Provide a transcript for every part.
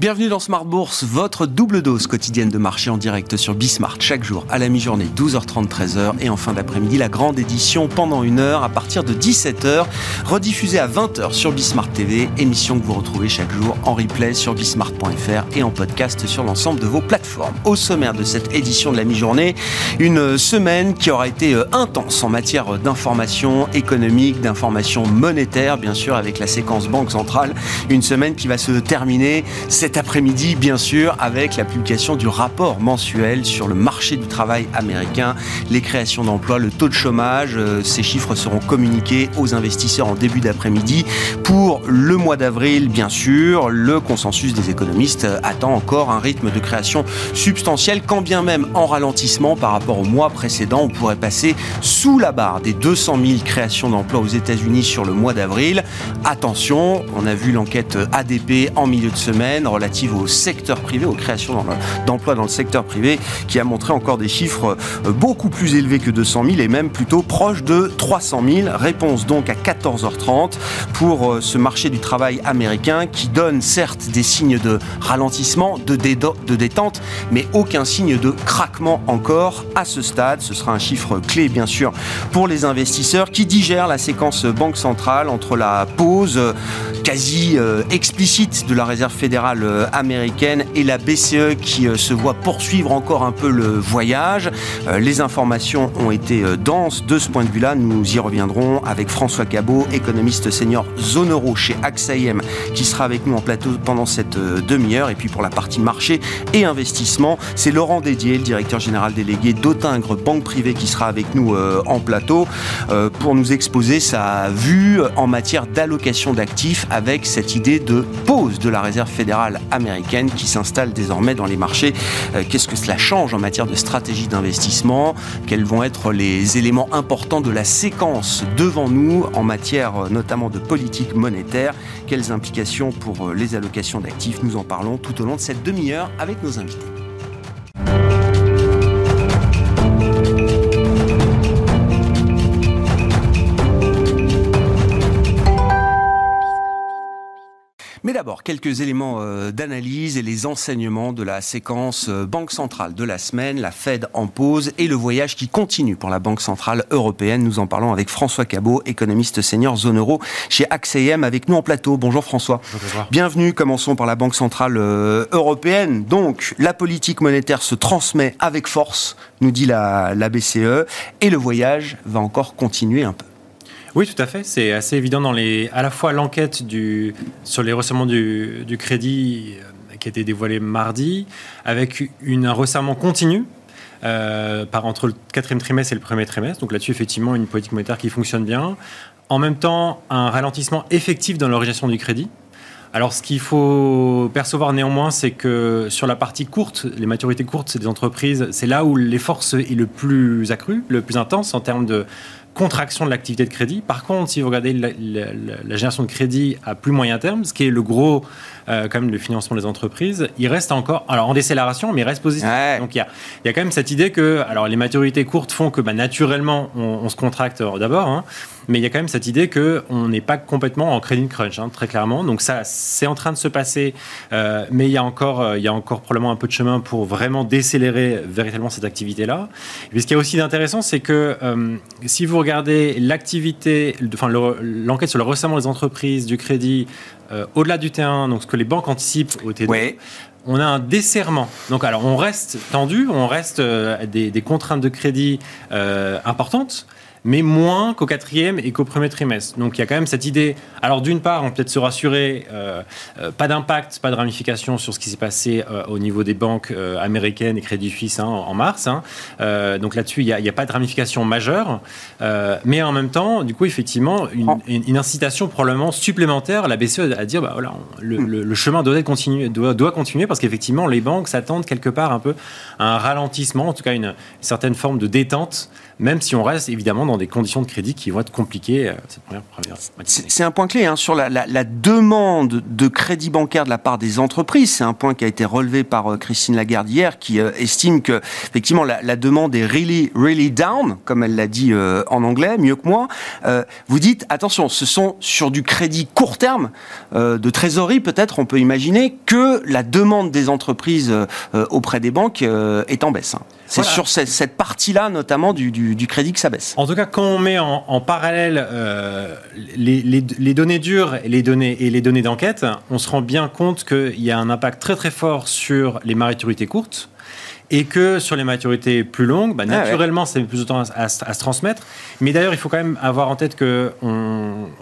Bienvenue dans Smart Bourse, votre double dose quotidienne de marché en direct sur Bismart chaque jour à la mi-journée 12h30 13h et en fin d'après-midi la grande édition pendant une heure à partir de 17h rediffusée à 20h sur Bismart TV, émission que vous retrouvez chaque jour en replay sur bismart.fr et en podcast sur l'ensemble de vos plateformes. Au sommaire de cette édition de la mi-journée, une semaine qui aura été euh, intense en matière d'information économique, d'information monétaire bien sûr avec la séquence Banque Centrale, une semaine qui va se terminer cet après-midi, bien sûr, avec la publication du rapport mensuel sur le marché du travail américain, les créations d'emplois, le taux de chômage. Euh, ces chiffres seront communiqués aux investisseurs en début d'après-midi. Pour le mois d'avril, bien sûr, le consensus des économistes attend encore un rythme de création substantiel, quand bien même en ralentissement par rapport au mois précédent. On pourrait passer sous la barre des 200 000 créations d'emplois aux États-Unis sur le mois d'avril. Attention, on a vu l'enquête ADP en milieu de semaine relative au secteur privé, aux créations d'emplois dans le secteur privé, qui a montré encore des chiffres euh, beaucoup plus élevés que 200 000 et même plutôt proches de 300 000. Réponse donc à 14h30 pour euh, ce marché du travail américain qui donne certes des signes de ralentissement, de, de détente, mais aucun signe de craquement encore à ce stade. Ce sera un chiffre clé bien sûr pour les investisseurs qui digèrent la séquence banque centrale entre la pause euh, quasi explicite de la réserve fédérale euh, américaine et la BCE qui euh, se voit poursuivre encore un peu le voyage. Euh, les informations ont été denses de ce point de vue-là. Nous y reviendrons avec François Cabot, économiste senior zone euro chez AXA qui sera avec nous en plateau pendant cette demi-heure. Et puis pour la partie marché et investissement, c'est Laurent Dédier, le directeur général délégué d'Autingre Banque Privée, qui sera avec nous en plateau pour nous exposer sa vue en matière d'allocation d'actifs avec cette idée de pause de la réserve fédérale américaine qui s'installe désormais dans les marchés. Euh, qu'est-ce que cela change en matière de stratégie d'investissement? Quels vont être les éléments importants de la séquence devant nous en matière euh, notamment de politique monétaire? Quelles implications pour euh, les allocations d'actifs? Nous en parlons tout au long de cette demi-heure avec nos invités. D'abord, quelques éléments euh, d'analyse et les enseignements de la séquence euh, Banque centrale de la semaine, la Fed en pause et le voyage qui continue pour la Banque centrale européenne. Nous en parlons avec François Cabot, économiste senior zone euro chez AXEM avec nous en plateau. Bonjour François. Bonjour. Bienvenue. Commençons par la Banque centrale euh, européenne. Donc, la politique monétaire se transmet avec force, nous dit la, la BCE, et le voyage va encore continuer un peu. Oui, tout à fait. C'est assez évident dans les, à la fois l'enquête sur les resserrements du, crédit euh, qui a été dévoilé mardi, avec un resserrement continu euh, par entre le quatrième trimestre et le premier trimestre. Donc là-dessus, effectivement, une politique monétaire qui fonctionne bien. En même temps, un ralentissement effectif dans l'origination du crédit. Alors, ce qu'il faut percevoir néanmoins, c'est que sur la partie courte, les maturités courtes, c'est des entreprises, c'est là où l'effort est le plus accru, le plus intense en termes de contraction de l'activité de crédit. Par contre, si vous regardez la, la, génération de crédit à plus moyen terme, ce qui est le gros, euh, comme le financement des entreprises, il reste encore, alors en décélération, mais il reste positif. Donc il y a, y a, quand même cette idée que, alors les maturités courtes font que bah, naturellement on, on, se contracte d'abord. Hein, mais il y a quand même cette idée qu'on n'est pas complètement en credit crunch, hein, très clairement. Donc ça, c'est en train de se passer, euh, mais il y, a encore, euh, il y a encore probablement un peu de chemin pour vraiment décélérer véritablement cette activité-là. Mais ce qui est aussi intéressant, c'est que euh, si vous regardez l'activité, enfin l'enquête sur le resserrement des entreprises, du crédit, euh, au-delà du T1, donc ce que les banques anticipent au T2, on a un desserrement. Donc, alors, on reste tendu, on reste euh, des, des, contraintes de crédit euh, importantes, mais moins qu'au quatrième et qu'au premier trimestre. Donc il y a quand même cette idée. Alors d'une part, on peut être se rassurer, euh, euh, pas d'impact, pas de ramification sur ce qui s'est passé euh, au niveau des banques américaines et Crédit Suisse hein, en, mars. Hein. Donc là-dessus, il n'y a, a, pas de ramification majeure, mais en même temps, du coup, effectivement, une, une, une, incitation probablement supplémentaire à la BCE à dire, bah voilà, le, le, le chemin doit continuer, doit, doit continuer parce qu'effectivement, les banques s'attendent quelque part un peu à un ralentissement, en tout cas une, une certaine forme de détente même si on reste évidemment dans des conditions de crédit qui vont être compliquées cette première, C'est un point clé hein, sur la, demande de crédit bancaire de la part des entreprises. C'est un point qui a été relevé par Christine Lagarde hier, qui estime que effectivement la, la, demande est really, really down, comme elle l'a dit en anglais, mieux que moi. vous dites attention, ce sont sur du crédit court terme, de trésorerie peut-être, on peut imaginer que la demande des entreprises auprès des banques est en baisse. Hein. C'est sur cette, partie-là, notamment, du, crédit que ça baisse. En tout cas, quand on met en, parallèle euh, les, données dures et les données, et les données d'enquête, on se rend bien compte qu'il y a un impact très très fort sur les maturités courtes et que sur les maturités plus longues, bah, ah naturellement, c'est plus de temps à, se transmettre. Mais d'ailleurs, il faut quand même avoir en tête que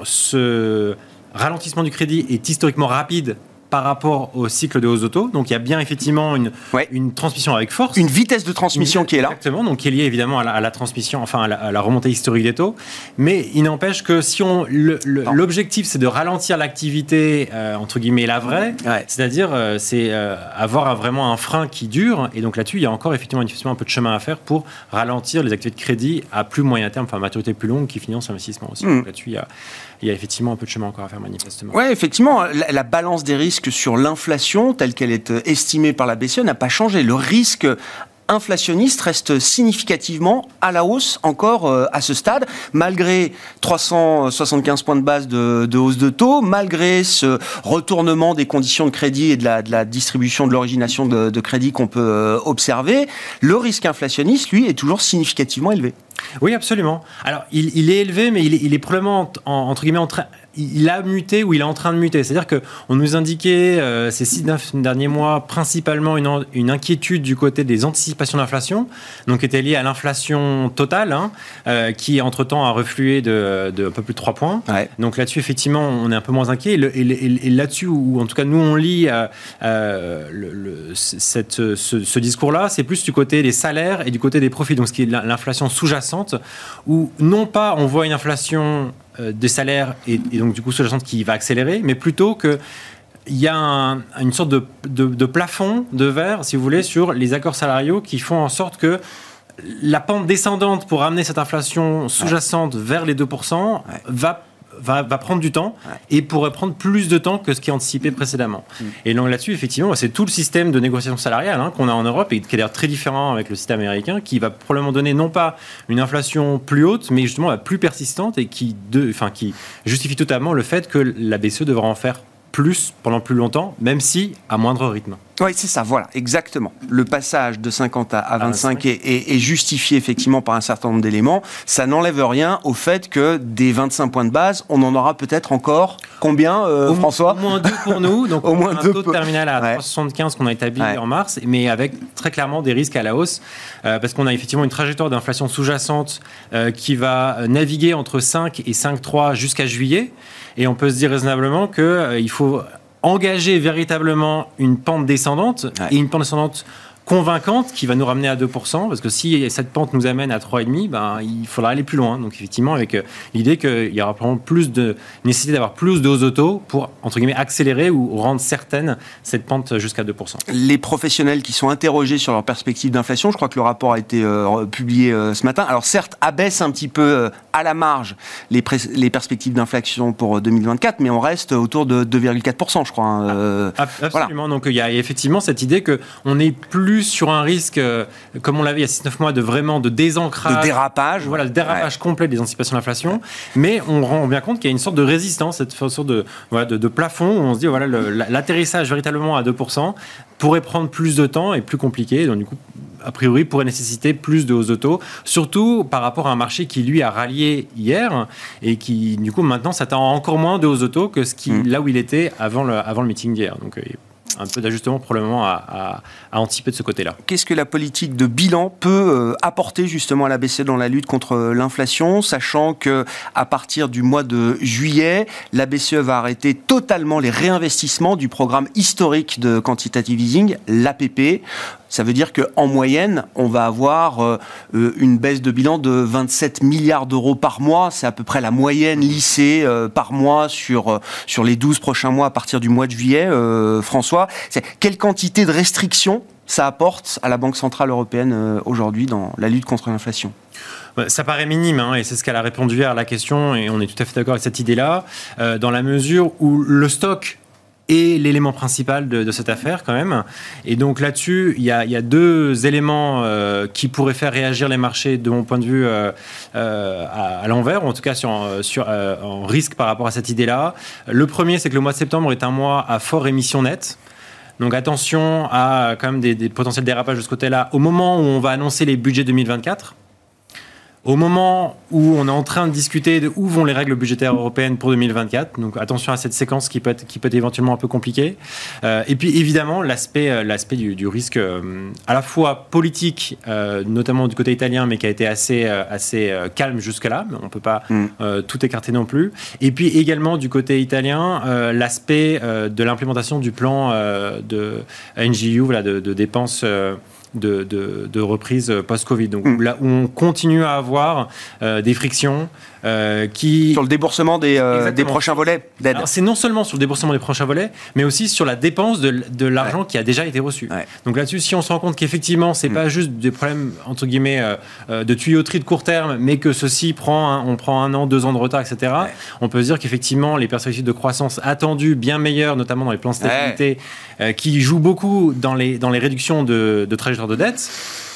ce ralentissement du crédit est historiquement rapide par rapport au cycle de hausse d'auto. Donc il y a bien effectivement une, une transmission avec force. Une vitesse de transmission qui est là. Exactement, donc qui est liée évidemment à la, transmission, enfin à la, remontée historique des taux. Mais il n'empêche que si on l'objectif c'est de ralentir l'activité euh, entre guillemets la vraie, c'est-à-dire euh, c'est euh, avoir vraiment un frein qui dure. Et donc là-dessus il y a encore effectivement, effectivement un peu de chemin à faire pour ralentir les activités de crédit à plus moyen terme, enfin maturité plus longue qui financent l'investissement aussi. Donc là-dessus il y a il y a effectivement un peu de chemin encore à faire manifestement. Oui, effectivement, la, balance des risques sur l'inflation, telle qu'elle est euh, estimée par la BCE, n'a pas changé. Le risque inflationniste reste significativement à la hausse encore euh, à ce stade, malgré 375 points de base de, hausse de taux, malgré ce retournement des conditions de crédit et de la, distribution de l'origination de, crédit qu'on peut euh, observer, le risque inflationniste, lui, est toujours significativement élevé. Oui, absolument. Alors, il, est élevé, mais il est, probablement, entre guillemets, en train il a muté ou il est en train de muter. C'est-à-dire qu'on nous indiquait euh, ces six derniers mois principalement une, inquiétude du côté des anticipations d'inflation, donc qui était liée à l'inflation totale, hein, euh, qui entre-temps a reflué de, un peu plus de 3 points. Donc là-dessus, effectivement, on est un peu moins inquiet. Et, là-dessus, ou en tout cas nous, on lit euh, le, cette, ce, discours-là, c'est plus du côté des salaires et du côté des profits, donc ce qui est l'inflation sous-jacente, où non pas on voit une inflation euh, des salaires et, donc du coup sous-jacente qui va accélérer, mais plutôt que il y a une sorte de, de, plafond de verre, si vous voulez, sur les accords salariaux qui font en sorte que la pente descendante pour amener cette inflation sous-jacente vers les 2% va va, prendre du temps et pourrait prendre plus de temps que ce qui est anticipé précédemment. Mm. Et donc là-dessus, effectivement, c'est tout le système de négociation salariale hein, qu'on a en Europe et qui est d'ailleurs très différent avec le système américain, qui va probablement donner non pas une inflation plus haute, mais justement plus persistante et qui, de, enfin, qui justifie totalement le fait que la BCE devra en faire plus pendant plus longtemps, même si à moindre rythme. Oui, c'est ça, voilà, exactement. Le passage de 50 à, 25, Est, justifié effectivement par un certain nombre d'éléments. Ça n'enlève rien au fait que des 25 points de base, on en aura peut-être encore combien, euh, François Au moins deux pour nous, donc au moins un taux de terminal à 3,75 qu'on a établi en mars, mais avec très clairement des risques à la hausse, euh, parce qu'on a effectivement une trajectoire d'inflation sous-jacente euh, qui va naviguer entre 5 et 5,3 jusqu'à juillet, et on peut se dire raisonnablement qu'il faut engager véritablement une pente descendante et une pente descendante convaincante qui va nous ramener à 2%, parce que si cette pente nous amène à 3,5, ben, il faudra aller plus loin. Donc effectivement, avec euh, l'idée qu'il y aura probablement plus de nécessité d'avoir plus de autos pour, entre guillemets, accélérer ou rendre certaine cette pente jusqu'à 2%. Les professionnels qui sont interrogés sur leur perspective d'inflation, je crois que le rapport a été euh, publié euh, ce matin, alors certes, abaisse un petit peu à la marge les, les perspectives d'inflation pour 2024, mais on reste autour de 2,4%, je crois. Hein, ah, absolument. Donc il y a effectivement cette idée qu'on est plus sur un risque, euh, comme on l'avait il y a 6-9 mois, de vraiment de désancrage. De dérapage. Voilà, le dérapage complet des anticipations d'inflation. Mais on rend bien compte qu'il y a une sorte de résistance, cette sorte de, voilà, de, plafond où on se dit, voilà, l'atterrissage véritablement à 2% pourrait prendre plus de temps et plus compliqué. Donc, du coup, a priori, pourrait nécessiter plus de hausses de taux, surtout par rapport à un marché qui, lui, a rallié hier et qui, du coup, maintenant s'attend encore moins de hausses de taux que ce qui, mmh. là où il était avant le, avant le meeting d'hier. Donc, euh, un peu d'ajustement probablement à, anticiper de ce côté-là. Qu'est-ce que la politique de bilan peut euh, apporter justement à la BCE dans la lutte contre euh, l'inflation, sachant que à partir du mois de juillet, la BCE va arrêter totalement les réinvestissements du programme historique de quantitative easing, l'APP. Ça veut dire qu'en moyenne, on va avoir euh, euh, une baisse de bilan de 27 milliards d'euros par mois. C'est à peu près la moyenne lissée euh, par mois sur, sur les 12 prochains mois à partir du mois de juillet. François, quelle quantité de restrictions ça apporte à la Banque Centrale Européenne aujourd'hui dans la lutte contre l'inflation? Ça paraît minime, hein, et c'est ce qu'elle a répondu à la question, et on est tout à fait d'accord avec cette idée-là, dans la mesure où le stock est l'élément principal de, cette affaire quand même. Et donc là-dessus, il y, a, deux éléments euh, qui pourraient faire réagir les marchés de mon point de vue euh, euh, à, l'envers, ou en tout cas sur, sur en risque par rapport à cette idée-là. Le premier, c'est que le mois de septembre est un mois à fort émission nette. Donc attention à quand même des, des potentiels dérapages de ce côté-là au moment où on va annoncer les budgets 2024. Au moment où on est en train de discuter de où vont les règles budgétaires européennes pour 2024, donc attention à cette séquence qui peut être, qui peut être éventuellement un peu compliquée. Euh, et puis évidemment l'aspect, euh, l'aspect du, risque euh, à la fois politique, notamment du côté italien, mais qui a été assez, assez calme jusque-là, mais on ne peut pas mm. tout écarter non plus. Et puis également du côté italien, l'aspect de l'implémentation du plan de NGU, voilà, de, de dépenses de, reprise post-Covid. Donc mm. là où on continue à avoir euh, des frictions, euh, qui... Sur le déboursement des, euh, des prochains volets d'aide. C'est non seulement sur le déboursement des prochains volets, mais aussi sur la dépense de, de l'argent qui a déjà été reçu. Donc là-dessus, si on se rend compte qu'effectivement, c'est n'est mm. pas juste des problèmes, entre guillemets, euh, de tuyauterie de court terme, mais que ceci prend, on prend un an, deux ans de retard, etc., on peut se dire qu'effectivement, les perspectives de croissance attendues, bien meilleures, notamment dans les plans de stabilité, qui jouent beaucoup dans les, dans les réductions de, de trajectoire de dette,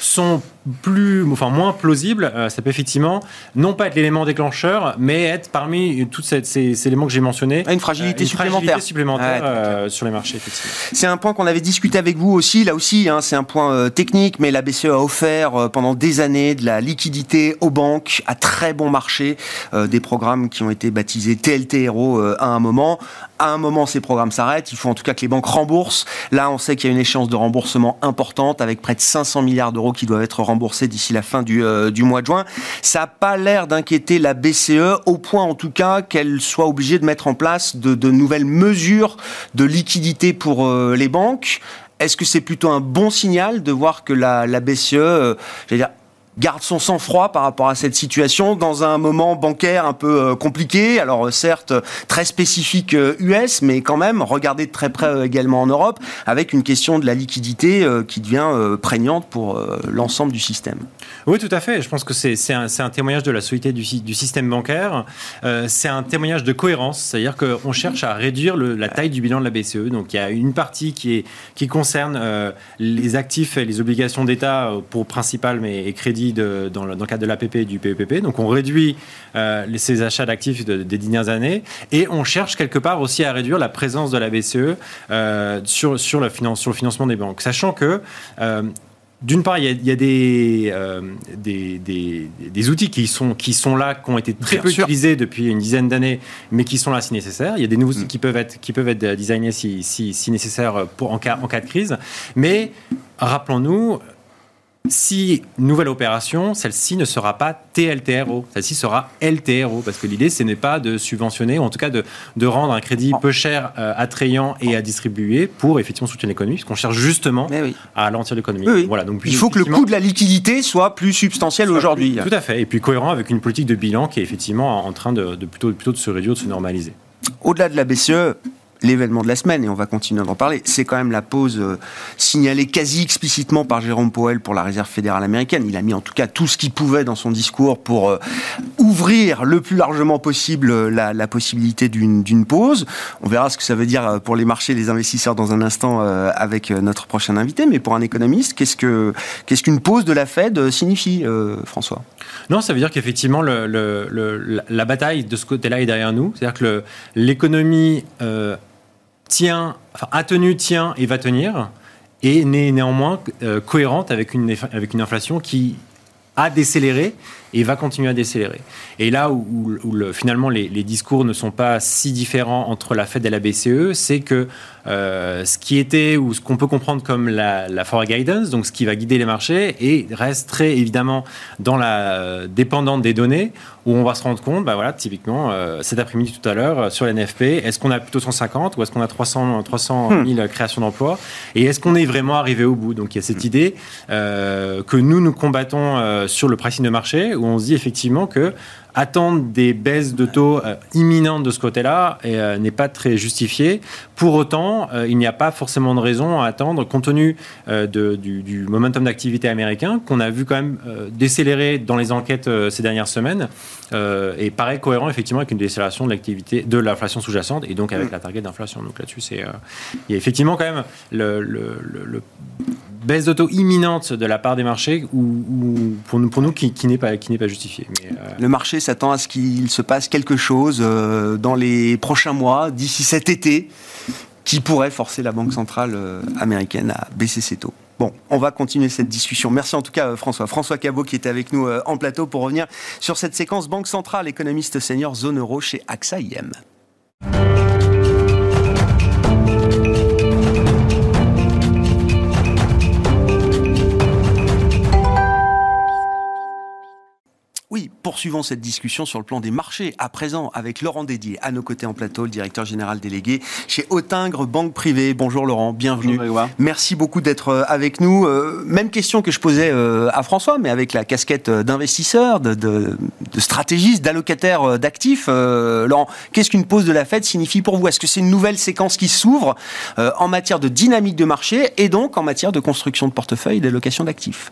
sont plus, enfin moins plausibles, euh, ça peut effectivement non pas être l'élément déclencheur, mais être parmi tous ces, éléments que j'ai mentionnés. Ah, une fragilité supplémentaire, supplémentaire euh, sur les marchés, effectivement. C'est un point qu'on avait discuté avec vous aussi. Là aussi, hein, c'est un point euh, technique, mais la BCE a offert pendant des années de la liquidité aux banques à très bon marché, des programmes qui ont été baptisés TLTRO à un moment. À un moment, ces programmes s'arrêtent. Il faut en tout cas que les banques remboursent. Là, on sait qu'il y a une échéance de remboursement importante avec près de 500 milliards d'euros qui doivent être remboursés d'ici la fin du, euh, du, mois de juin. Ça n'a pas l'air d'inquiéter la BCE, au point en tout cas qu'elle soit obligée de mettre en place de, de nouvelles mesures de liquidité pour euh, les banques. Est-ce que c'est plutôt un bon signal de voir que la, la BCE, euh, dire, garde son sang-froid par rapport à cette situation dans un moment bancaire un peu euh, compliqué. Alors euh, certes très spécifique US, euh, mais quand même regardez de très près également en Europe, avec une question de la liquidité qui devient prégnante pour l'ensemble du système. Oui, tout à fait. Je pense que c'est un, un, témoignage de la solidité du, système bancaire. c'est un témoignage de cohérence, c'est-à-dire qu'on cherche à réduire la taille du bilan de la BCE. Donc il y a une partie qui, est, qui concerne les actifs et les obligations d'État pour principal mais et crédit dans, le, cadre de l'APP et du PEPP. Donc on réduit euh, ces achats d'actifs des dernières années et on cherche quelque part aussi à réduire la présence de la BCE euh, sur, sur, le sur le financement des banques. Sachant que euh, d'une part, il y a, des, des, des, outils qui sont, qui sont là, qui ont été très peu utilisés depuis une dizaine d'années, mais qui sont là si nécessaire. Il y a des nouveaux outils mm. qui peuvent être, qui peuvent être designés si, si, si nécessaire pour, en, cas, en cas de crise. Mais rappelons-nous, si nouvelle opération, celle-ci ne sera pas TLTRO, celle-ci sera LTRO, parce que l'idée, ce n'est pas de subventionner, ou en tout cas de, de rendre un crédit peu cher, euh, attrayant et à distribuer pour effectivement soutenir l'économie, puisqu'on cherche justement à ralentir l'économie. Voilà, donc, Il faut que le coût de la liquidité soit plus substantiel aujourd'hui. Tout à fait, et puis cohérent avec une politique de bilan qui est effectivement en train de, de plutôt, plutôt de se réduire, de se normaliser. Au-delà de la BCE, l'événement de la semaine, et on va continuer d'en parler, c'est quand même la pause euh, signalée quasi explicitement par Jérôme Powell pour la Réserve fédérale américaine. Il a mis en tout cas tout ce qu'il pouvait dans son discours pour euh, ouvrir le plus largement possible euh, la, possibilité d'une pause. On verra ce que ça veut dire pour les marchés, les investisseurs dans un instant avec notre prochain invité. Mais pour un économiste, qu'est-ce que qu'est-ce qu'une pause de la Fed signifie, François? Non, ça veut dire qu'effectivement la bataille de ce côté-là est derrière nous. C'est-à-dire que l'économie tient, enfin, a tenu, tient et va tenir, et n'est néanmoins euh, cohérente avec une, avec une inflation qui a décéléré et va continuer à décélérer. Et là où, finalement les, discours ne sont pas si différents entre la Fed et la BCE, c'est que euh, ce qui était ou ce qu'on peut comprendre comme la, la forward guidance, donc ce qui va guider les marchés, et reste très évidemment dans la euh, dépendante des données, où on va se rendre compte, bah voilà, typiquement euh, cet après-midi tout à l'heure sur l'NFP, est-ce qu'on a plutôt 150 ou est-ce qu'on a 300, 300 000 créations d'emplois Et est-ce qu'on est vraiment arrivé au bout? Donc il y a cette hmm. idée que nous nous combattons sur le pricing de marché où on se dit effectivement que attendre des baisses de taux euh, imminentes de ce côté-là euh, n'est pas très justifié. Pour autant, euh, il n'y a pas forcément de raison à attendre, compte tenu de, du, du, momentum d'activité américain qu'on a vu quand même décélérer dans les enquêtes ces dernières semaines et paraît cohérent effectivement avec une décélération de l'activité de l'inflation sous-jacente et donc avec mm. la target d'inflation. Donc là-dessus, c'est il y a effectivement quand même le, le, le baisse d'auto imminente de la part des marchés ou, pour nous, qui, n'est pas justifiée. Euh, Le marché s'attend à ce qu'il se passe quelque chose euh, dans les prochains mois, d'ici cet été, qui pourrait forcer la Banque centrale euh, américaine à baisser ses taux. Bon, on va continuer cette discussion. Merci en tout cas François. François Cabot qui était avec nous en plateau pour revenir sur cette séquence Banque centrale, économiste senior zone euro chez AXA IM. Oui, poursuivons cette discussion sur le plan des marchés. À présent, avec Laurent Dédier, à nos côtés en plateau, le directeur général délégué chez Autingre Banque Privée. Bonjour Laurent, bienvenue. Bonjour, Merci beaucoup d'être euh, avec nous. Euh, même question que je posais euh, à François, mais avec la casquette d'investisseur, de, de, de, stratégiste, d'allocataire d'actifs. Laurent, qu'est-ce qu'une pause de la Fed signifie pour vous? Est-ce que c'est une nouvelle séquence qui s'ouvre en matière de dynamique de marché et donc en matière de construction de portefeuille et d'allocation d'actifs?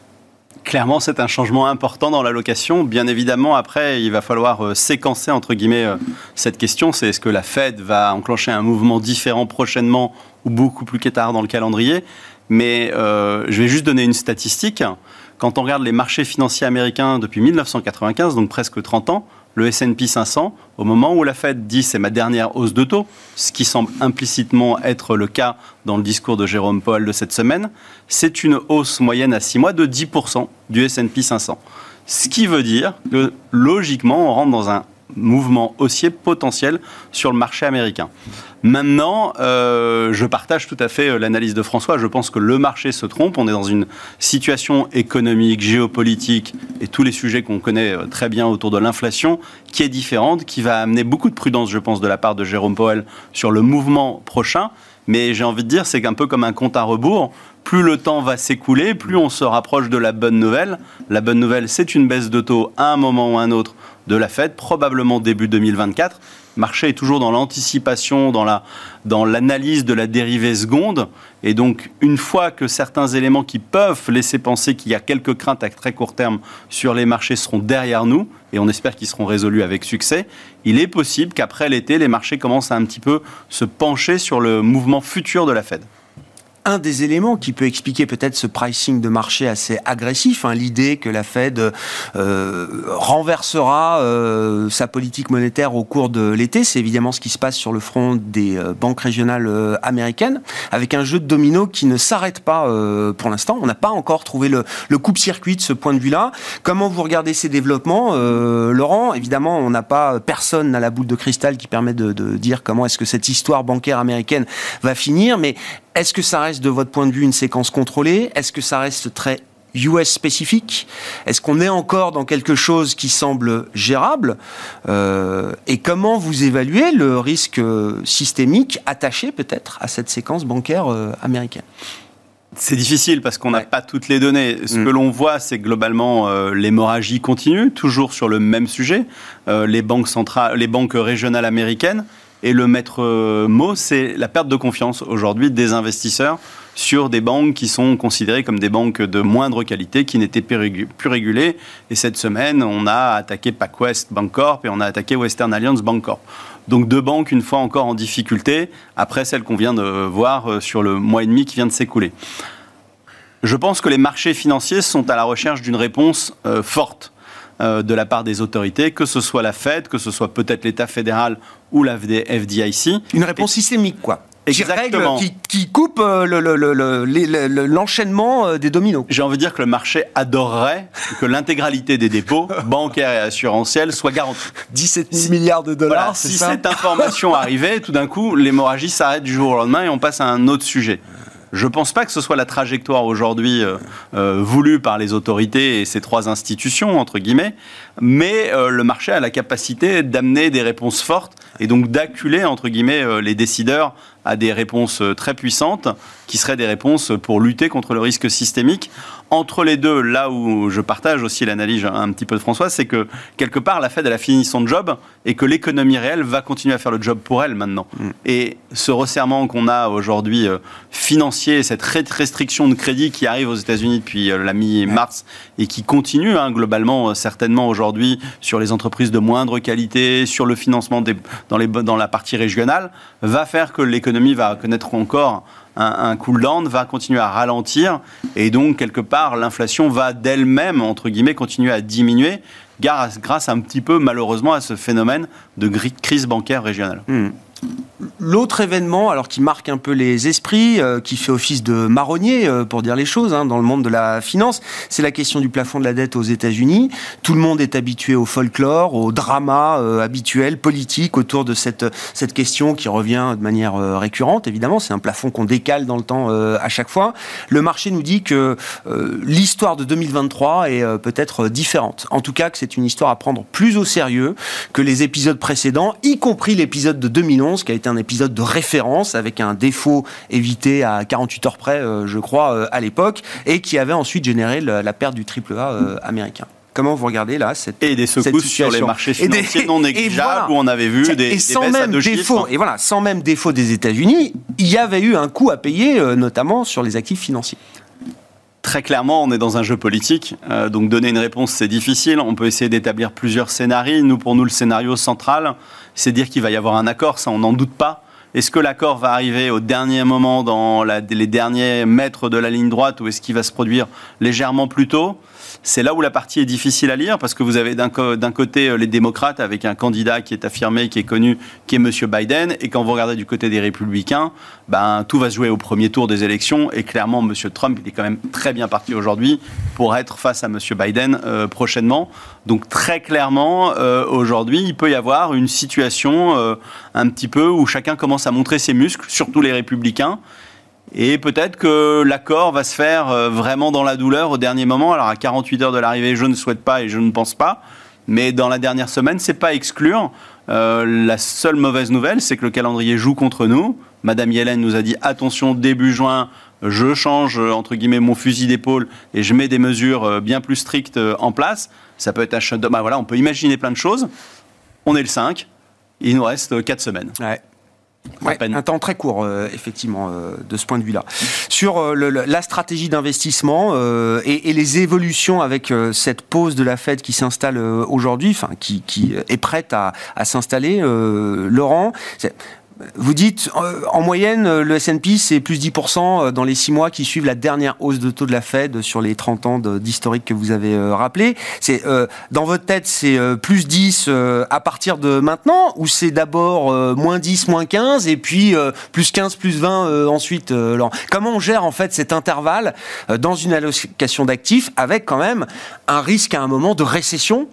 Clairement, c'est un changement important dans l'allocation. Bien évidemment, après, il va falloir euh, séquencer, entre guillemets, euh, cette question. C'est est-ce que la Fed va enclencher un mouvement différent prochainement ou beaucoup plus tard dans le calendrier? Mais euh, je vais juste donner une statistique. Quand on regarde les marchés financiers américains depuis 1995, donc presque 30 ans, le S&P 500, au moment où la Fed dit c'est ma dernière hausse de taux, ce qui semble implicitement être le cas dans le discours de Jérôme Powell de cette semaine, c'est une hausse moyenne à 6 mois de 10% du S&P 500. Ce qui veut dire que logiquement, on rentre dans un mouvement haussier potentiel sur le marché américain. Maintenant, euh, je partage tout à fait euh, l'analyse de François. Je pense que le marché se trompe. On est dans une situation économique, géopolitique et tous les sujets qu'on connaît euh, très bien autour de l'inflation qui est différente, qui va amener beaucoup de prudence, je pense, de la part de Jérôme Powell sur le mouvement prochain. Mais j'ai envie de dire, c'est un peu comme un compte à rebours. Plus le temps va s'écouler, plus on se rapproche de la bonne nouvelle. La bonne nouvelle, c'est une baisse de taux à un moment ou à un autre de la Fed, probablement début 2024 marché est toujours dans l'anticipation, dans la dans l'analyse de la dérivée seconde. Et donc, une fois que certains éléments qui peuvent laisser penser qu'il y a quelques craintes à très court terme sur les marchés seront derrière nous, et on espère qu'ils seront résolus avec succès, il est possible qu'après l'été, les marchés commencent à un petit peu se pencher sur le mouvement futur de la Fed un des éléments qui peut expliquer peut-être ce pricing de marché assez agressif, hein, l'idée que la Fed euh, renversera euh, sa politique monétaire au cours de l'été, c'est évidemment ce qui se passe sur le front des euh, banques régionales américaines, avec un jeu de domino qui ne s'arrête pas pour l'instant. On n'a pas encore trouvé le, le coupe-circuit de ce point de vue-là. Comment vous regardez ces développements, Laurent? Évidemment, on n'a pas personne à la boule de cristal qui permet de, de dire comment est-ce que cette histoire bancaire américaine va finir, mais est-ce que ça reste de votre point de vue une séquence contrôlée? Est-ce que ça reste très US spécifique? Est-ce qu'on est encore dans quelque chose qui semble gérable? Euh, Et comment vous évaluez le risque systémique attaché peut-être à cette séquence bancaire euh, américaine? C'est difficile parce qu'on n'a pas toutes les données. Ce mm. que l'on voit, c'est globalement euh, l'hémorragie continue, toujours sur le même sujet. les banques centrales, les banques régionales américaines et le maître euh, mot, c'est la perte de confiance aujourd'hui des investisseurs sur des banques qui sont considérées comme des banques de moindre qualité, qui n'étaient plus régulées. Et cette semaine, on a attaqué PacWest Bancorp et on a attaqué Western Alliance Bancorp. Donc deux banques, une fois encore en difficulté, après celle qu'on vient de voir euh, sur le mois et demi qui vient de s'écouler. Je pense que les marchés financiers sont à la recherche d'une réponse euh, forte euh, de la part des autorités, que ce soit la Fed, que ce soit peut-être l'État fédéral ou la FDIC. Une réponse systémique, quoi. Exactement. Qui, qui, coupe euh, l'enchaînement euh, des dominos. J'ai envie de dire que le marché adorerait que l'intégralité des dépôts bancaires et assurantiels soit garantie. 17 000 milliards de dollars, Si cette information arrivait, tout d'un coup, l'hémorragie s'arrête du jour au lendemain et on passe à un autre sujet. Je ne pense pas que ce soit la trajectoire aujourd'hui euh, euh, voulue par les autorités et ces trois institutions, entre guillemets, mais euh, le marché a la capacité d'amener des réponses fortes et donc d'acculer, entre guillemets, les décideurs à des réponses très puissantes qui seraient des réponses pour lutter contre le risque systémique. Entre les deux, là où je partage aussi l'analyse un petit peu de François, c'est que quelque part, la Fed, elle a fini son job et que l'économie réelle va continuer à faire le job pour elle maintenant. Mm. Et ce resserrement qu'on a aujourd'hui euh, financier, cette restriction de crédit qui arrive aux États-Unis depuis euh, la mi-mars et qui continue hein, globalement, euh, certainement aujourd'hui, sur les entreprises de moindre qualité, sur le financement des, dans, la partie régionale, va faire que l'économie va connaître encore un, cool-down va continuer à ralentir et donc quelque part l'inflation va d'elle-même entre guillemets continuer à diminuer grâce, grâce un petit peu malheureusement à ce phénomène de crise bancaire régionale. Hmm. L'autre événement, alors qui marque un peu les esprits, euh, qui fait office de marronnier, euh, pour dire les choses, hein, dans le monde de la finance, c'est la question du plafond de la dette aux États-Unis. Tout le monde est habitué au folklore, au drama euh, habituel, politique, autour de cette, cette question qui revient de manière récurrente, évidemment. C'est un plafond qu'on décale dans le temps à chaque fois. Le marché nous dit que l'histoire de 2023 est peut-être différente. En tout cas, que c'est une histoire à prendre plus au sérieux que les épisodes précédents, y compris l'épisode de 2011, qui a été un épisode de référence avec un défaut évité à 48 heures près, euh, je crois, euh, à l'époque, et qui avait ensuite généré la perte du triple A euh, américain. Comment vous regardez là cette Et des secousses sur les marchés financiers non négligeables où on avait vu des, et sans même défaut, Et voilà, sans même défaut des États-Unis, il y avait eu un coût à payer, notamment sur les actifs financiers. Très clairement, on est dans un jeu politique, donc donner une réponse c'est difficile. On peut essayer d'établir plusieurs scénarios. Nous, pour nous, le scénario central, c'est dire qu'il va y avoir un accord, ça on n'en doute pas. Est-ce que l'accord va arriver au dernier moment dans les derniers mètres de la ligne droite ou est-ce qu'il va se produire légèrement plus tôt? C'est là où la partie est difficile à lire parce que vous avez d'un côté euh, les démocrates avec un candidat qui est affirmé, qui est connu, qui est M. Biden, et quand vous regardez du côté des républicains, ben, tout va se jouer au premier tour des élections, et clairement M. Trump, il est quand même très bien parti aujourd'hui pour être face à M. Biden euh, prochainement. Donc très clairement, euh, aujourd'hui, il peut y avoir une situation un petit peu où chacun commence à montrer ses muscles, surtout les républicains, et peut-être que l'accord va se faire euh, vraiment dans la douleur au dernier moment. Alors à 48 heures de l'arrivée, je ne souhaite pas et je ne pense pas. Mais dans la dernière semaine, c'est pas exclure. Euh, la seule mauvaise nouvelle, c'est que le calendrier joue contre nous. Madame Yellen nous a dit attention, début juin, je change entre guillemets mon fusil d'épaule et je mets des mesures euh, bien plus strictes en place. Ça peut être un shutdown. Bah voilà, on peut imaginer plein de choses. On est le 5. Il nous reste 4 semaines. Ouais un temps très court, euh, effectivement, euh, de ce point de vue-là. Sur euh, la stratégie d'investissement et, les évolutions avec cette pause de la Fed qui s'installe aujourd'hui, enfin qui, est prête à, à s'installer, Laurent, vous dites, euh, en moyenne, euh, le S&P, c'est plus 10% euh, dans les 6 mois qui suivent la dernière hausse de taux de la Fed sur les 30 ans d'historique que vous avez rappelé. Dans votre tête, c'est plus 10 à partir de maintenant ou c'est d'abord moins 10, moins 15 et puis plus 15, plus 20 ensuite Comment on gère en fait cet intervalle dans une allocation d'actifs avec quand même un risque à un moment de récession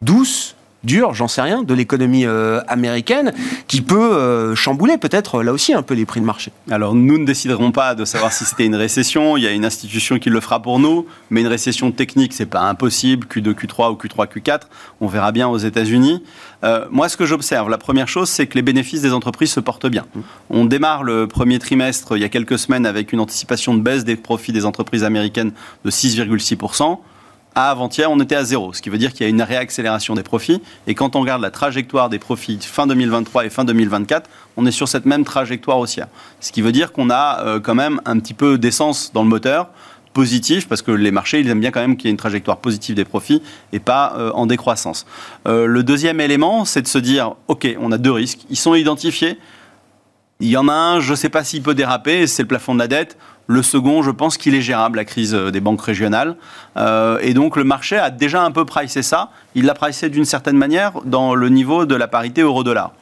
douce dur, j'en sais rien, de l'économie euh, américaine, qui peut euh, chambouler peut-être là aussi un peu les prix de marché. Alors nous ne déciderons pas de savoir si c'était une récession, il y a une institution qui le fera pour nous, mais une récession technique, c'est pas impossible, Q2, Q3 ou Q3, Q4, on verra bien aux États-Unis. Euh, moi, ce que j'observe, la première chose, c'est que les bénéfices des entreprises se portent bien. On démarre le premier trimestre il y a quelques semaines avec une anticipation de baisse des profits des entreprises américaines de 6,6% à avant-hier, on était à zéro, ce qui veut dire qu'il y a une réaccélération des profits. Et quand on regarde la trajectoire des profits fin 2023 et fin 2024, on est sur cette même trajectoire haussière. Ce qui veut dire qu'on a euh, quand même un petit peu d'essence dans le moteur positif, parce que les marchés, ils aiment bien quand même qu'il y ait une trajectoire positive des profits et pas euh, en décroissance. Euh, le deuxième élément, c'est de se dire, OK, on a deux risques, ils sont identifiés. Il y en a un, je ne sais pas s'il peut déraper, c'est le plafond de la dette. Le second, je pense qu'il est gérable, la crise euh, des banques régionales. Euh, et donc le marché a déjà un peu pricé ça. Il l'a pricé d'une certaine manière dans le niveau de la parité euro-dollar.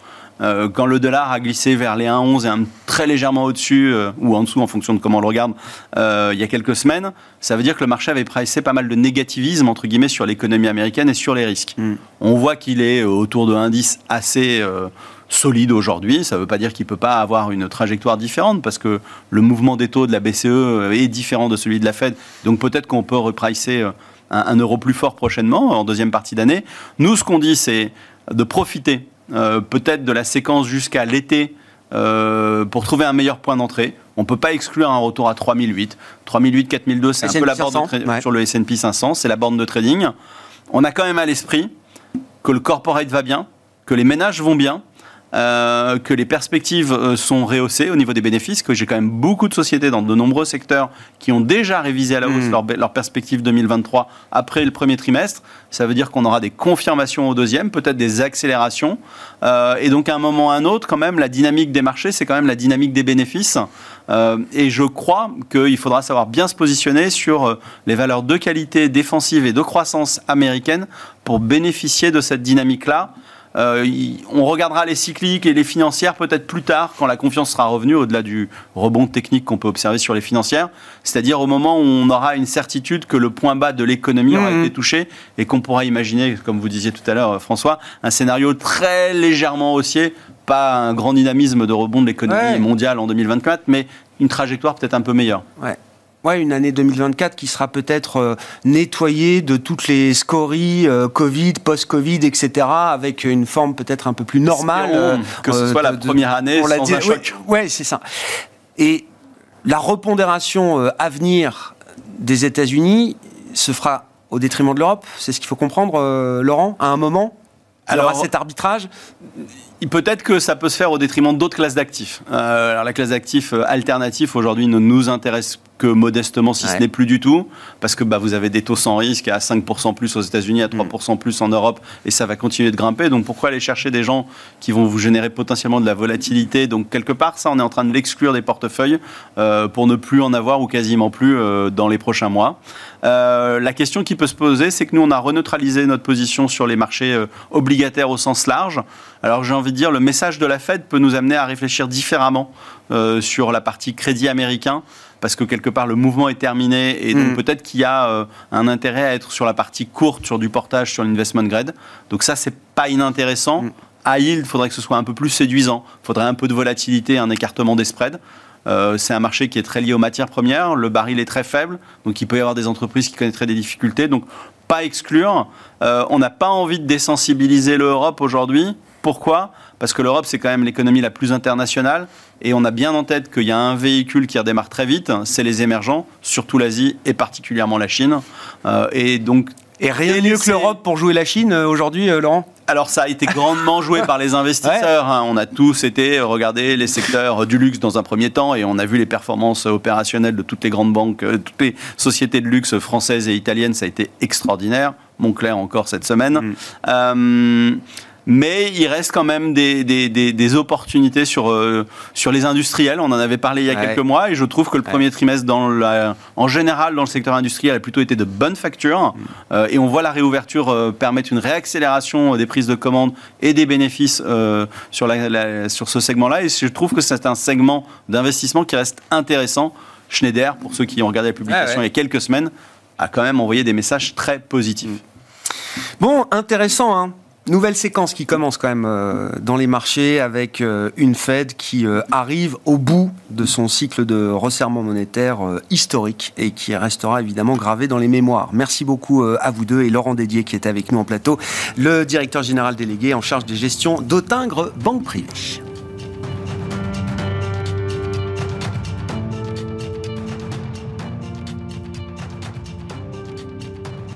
Euh, quand le dollar a glissé vers les 1,11 et un, très légèrement au-dessus ou en dessous en fonction de comment on le regarde il y a quelques semaines, ça veut dire que le marché avait pricé pas mal de négativisme entre guillemets sur l'économie américaine et sur les risques. Mm. On voit qu'il est autour de 1,10 assez solide aujourd'hui. Ça ne veut pas dire qu'il ne peut pas avoir une trajectoire différente parce que le mouvement des taux de la BCE est différent de celui de la Fed. Donc peut-être qu'on peut repricer euh, un, euro plus fort prochainement en deuxième partie d'année. Nous, ce qu'on dit, c'est de profiter euh, peut-être de la séquence jusqu'à l'été pour trouver un meilleur point d'entrée. On ne peut pas exclure un retour à 3008. 3008, 4002, c'est un peu la borne de sur le S&P 500, c'est la borne de trading. On a quand même à l'esprit que le corporate va bien, que les ménages vont bien, euh, que les perspectives euh, sont rehaussées au niveau des bénéfices, que j'ai quand même beaucoup de sociétés dans de nombreux secteurs qui ont déjà révisé à la hausse leurs leur perspectives 2023 après le premier trimestre. Ça veut dire qu'on aura des confirmations au deuxième, peut-être des accélérations. Euh, et donc à un moment ou à un autre, quand même, la dynamique des marchés, c'est quand même la dynamique des bénéfices. et je crois qu'il faudra savoir bien se positionner sur les valeurs de qualité défensive et de croissance américaine pour bénéficier de cette dynamique-là. Euh, on regardera les cycliques et les financières peut-être plus tard, quand la confiance sera revenue, au-delà du rebond technique qu'on peut observer sur les financières, c'est-à-dire au moment où on aura une certitude que le point bas de l'économie aura mmh. été touché et qu'on pourra imaginer, comme vous disiez tout à l'heure, euh, François, un scénario très légèrement haussier, pas un grand dynamisme de rebond de l'économie mondiale en 2024, mais une trajectoire peut-être un peu meilleure. Ouais. Ouais, une année 2024 qui sera peut-être euh, nettoyée de toutes les scories euh, Covid, post-Covid, etc., avec une forme peut-être un peu plus normale. Euh, que ce soit la première année sans un choc. Ouais, c'est ça. Et la repondération à venir des États-Unis se fera au détriment de l'Europe. C'est ce qu'il faut comprendre, Laurent, à un moment. Alors, à cet arbitrage Peut-être que ça peut se faire au détriment d'autres classes d'actifs. alors la classe d'actifs alternatifs aujourd'hui ne nous intéresse que modestement, si ce n'est plus du tout, parce que bah, vous avez des taux sans risque à 5% plus aux États-Unis, à 3% mm. plus en Europe, et ça va continuer de grimper. Donc pourquoi aller chercher des gens qui vont vous générer potentiellement de la volatilité? Donc quelque part, ça, on est en train de l'exclure des portefeuilles euh, pour ne plus en avoir ou quasiment plus euh, dans les prochains mois. Euh, la question qui peut se poser, c'est que nous, on a reneutralisé notre position sur les marchés obligataires au sens large. Alors j'ai envie de dire, le message de la Fed peut nous amener à réfléchir différemment sur la partie crédit américain parce que quelque part le mouvement est terminé et donc mm. peut-être qu'il y a euh, un intérêt à être sur la partie courte, sur du portage, sur l'investment grade. Donc ça, c'est pas inintéressant. Mm. À yield, il faudrait que ce soit un peu plus séduisant. Il faudrait un peu de volatilité, un écartement des spreads. Euh, c'est un marché qui est très lié aux matières premières. Le baril est très faible, donc il peut y avoir des entreprises qui connaîtraient des difficultés. Donc pas exclure. Euh, on n'a pas envie de désensibiliser l'Europe aujourd'hui. Pourquoi? Parce que l'Europe, c'est quand même l'économie la plus internationale. Et on a bien en tête qu'il y a un véhicule qui redémarre très vite, c'est les émergents, surtout l'Asie et particulièrement la Chine. Euh, et donc. Et rien mieux que l'Europe pour jouer la Chine euh, aujourd'hui, euh, Laurent? Alors ça a été grandement joué par les investisseurs. Hein. On a tous été regarder les secteurs du luxe dans un premier temps et on a vu les performances opérationnelles de toutes les grandes banques, toutes les sociétés de luxe françaises et italiennes. Ça a été extraordinaire. Montclair encore cette semaine. Mm mais il reste quand même des, des, des, opportunités sur, euh, sur les industriels. On en avait parlé il y a quelques mois et je trouve que le premier trimestre, dans la, en général, dans le secteur industriel, a plutôt été de bonne facture. Mm. Euh, et on voit la réouverture euh, permettre une réaccélération des prises de commandes et des bénéfices sur, la, sur ce segment-là. Et je trouve que c'est un segment d'investissement qui reste intéressant. Schneider, pour ceux qui ont regardé la publication ah il y a quelques semaines, a quand même envoyé des messages très positifs. Bon, intéressant, hein Nouvelle séquence qui commence quand même euh, dans les marchés avec euh, une Fed qui euh, arrive au bout de son cycle de resserrement monétaire historique et qui restera évidemment gravé dans les mémoires. Merci beaucoup à vous deux et Laurent Dédier qui est avec nous en plateau, le directeur général délégué en charge des gestions d'Autingre Banque Privée.